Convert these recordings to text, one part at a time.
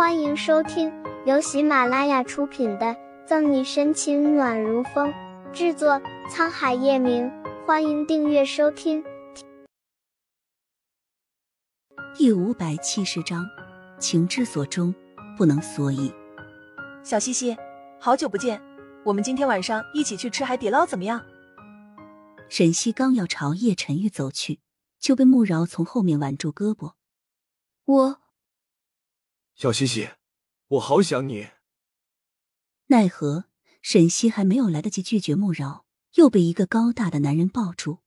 欢迎收听由喜马拉雅出品的《赠你深情暖如风》，制作沧海夜明。欢迎订阅收听。第五百七十章，情之所钟，不能所以。小西西，好久不见，我们今天晚上一起去吃海底捞怎么样？沈西刚要朝叶晨玉走去，就被慕饶从后面挽住胳膊。我。小西西，我好想你。奈何沈西还没有来得及拒绝穆饶，又被一个高大的男人抱住，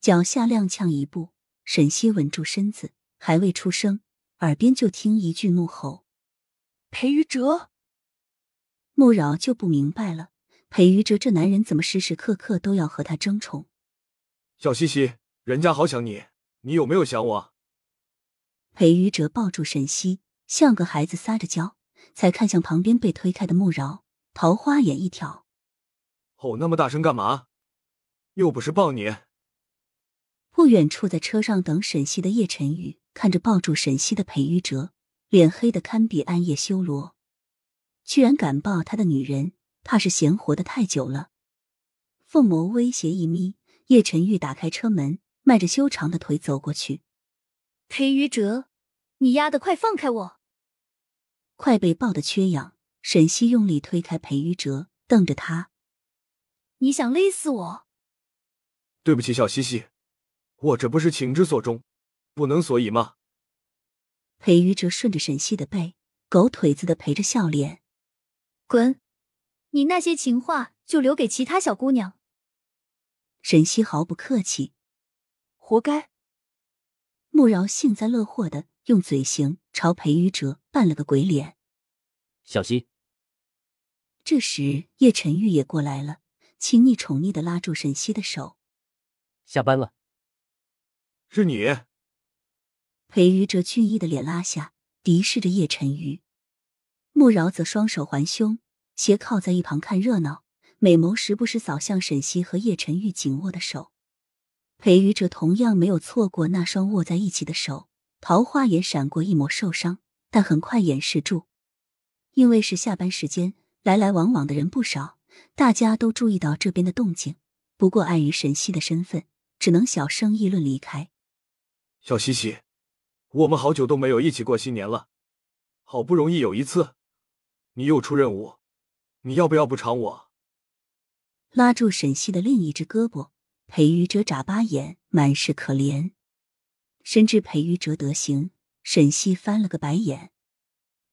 脚下踉跄一步，沈西稳住身子，还未出声，耳边就听一句怒吼：“裴于哲！”穆饶就不明白了，裴于哲这男人怎么时时刻刻都要和他争宠？小西西，人家好想你，你有没有想我？裴于哲抱住沈西。像个孩子撒着娇，才看向旁边被推开的穆饶，桃花眼一挑：“吼那么大声干嘛？又不是抱你。”不远处在车上等沈西的叶晨宇看着抱住沈西的裴玉哲，脸黑的堪比暗夜修罗，居然敢抱他的女人，怕是闲活的太久了。凤眸威胁一眯，叶晨玉打开车门，迈着修长的腿走过去：“裴玉哲，你丫的快放开我！”快被抱得缺氧，沈西用力推开裴玉哲，瞪着他：“你想勒死我？”对不起，小西西，我这不是情之所钟，不能所以吗？裴玉哲顺着沈西的背，狗腿子的陪着笑脸：“滚！你那些情话就留给其他小姑娘。”沈西毫不客气：“活该。”穆饶幸灾乐祸的用嘴型朝裴宇哲扮了个鬼脸。小西，这时叶晨玉也过来了，亲昵宠溺的拉住沈西的手。下班了。是你。裴宇哲俊逸的脸拉下，敌视着叶晨玉。穆饶则双手环胸，斜靠在一旁看热闹，美眸时不时扫向沈西和叶晨玉紧握的手。裴宇哲同样没有错过那双握在一起的手，桃花也闪过一抹受伤，但很快掩饰住，因为是下班时间，来来往往的人不少，大家都注意到这边的动静。不过碍于沈西的身份，只能小声议论离开。小西西，我们好久都没有一起过新年了，好不容易有一次，你又出任务，你要不要补偿我？拉住沈西的另一只胳膊。裴玉哲眨巴眼，满是可怜。深知裴于哲德行，沈西翻了个白眼。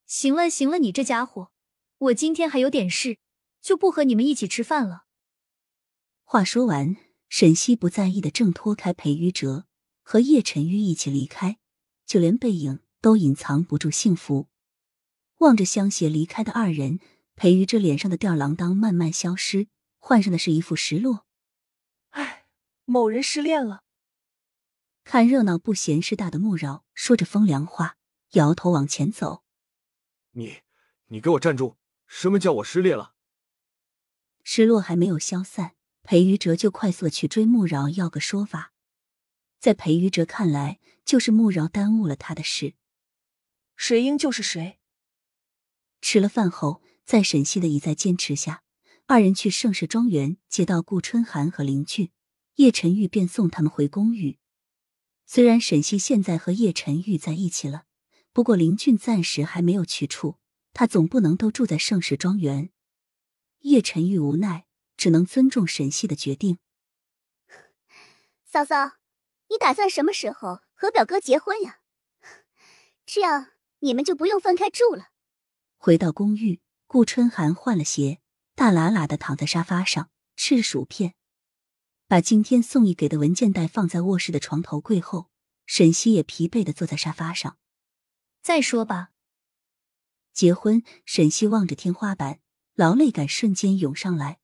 行了行了，你这家伙，我今天还有点事，就不和你们一起吃饭了。话说完，沈西不在意的挣脱开裴于哲，和叶晨玉一起离开，就连背影都隐藏不住幸福。望着相携离开的二人，裴于哲脸上的吊儿郎当慢慢消失，换上的是一副失落。某人失恋了，看热闹不嫌事大的穆饶说着风凉话，摇头往前走。你，你给我站住！什么叫我失恋了？失落还没有消散，裴于哲就快速去追穆饶要个说法。在裴于哲看来，就是穆饶耽误了他的事。谁应就是谁。吃了饭后，在沈西的一再坚持下，二人去盛世庄园接到顾春寒和林俊。叶晨玉便送他们回公寓。虽然沈西现在和叶晨玉在一起了，不过林俊暂时还没有去处，他总不能都住在盛世庄园。叶晨玉无奈，只能尊重沈西的决定。嫂嫂，你打算什么时候和表哥结婚呀？这样你们就不用分开住了。回到公寓，顾春寒换了鞋，大喇喇的躺在沙发上吃薯片。把今天宋毅给的文件袋放在卧室的床头柜后，沈西也疲惫的坐在沙发上。再说吧。结婚，沈西望着天花板，劳累感瞬间涌上来。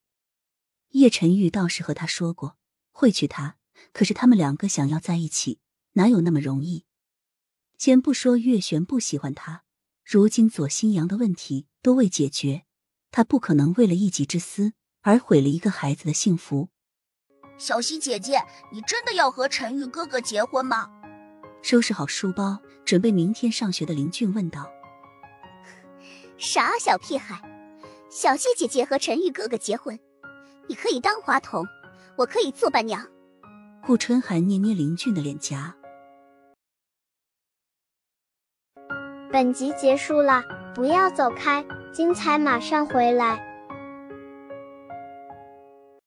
叶晨玉倒是和他说过会娶她，可是他们两个想要在一起，哪有那么容易？先不说月璇不喜欢他，如今左新阳的问题都未解决，他不可能为了一己之私而毁了一个孩子的幸福。小溪姐姐，你真的要和陈玉哥哥结婚吗？收拾好书包，准备明天上学的林俊问道。傻小屁孩，小希姐姐和陈玉哥哥结婚，你可以当花童，我可以做伴娘。顾春寒捏捏林俊的脸颊。本集结束了，不要走开，精彩马上回来。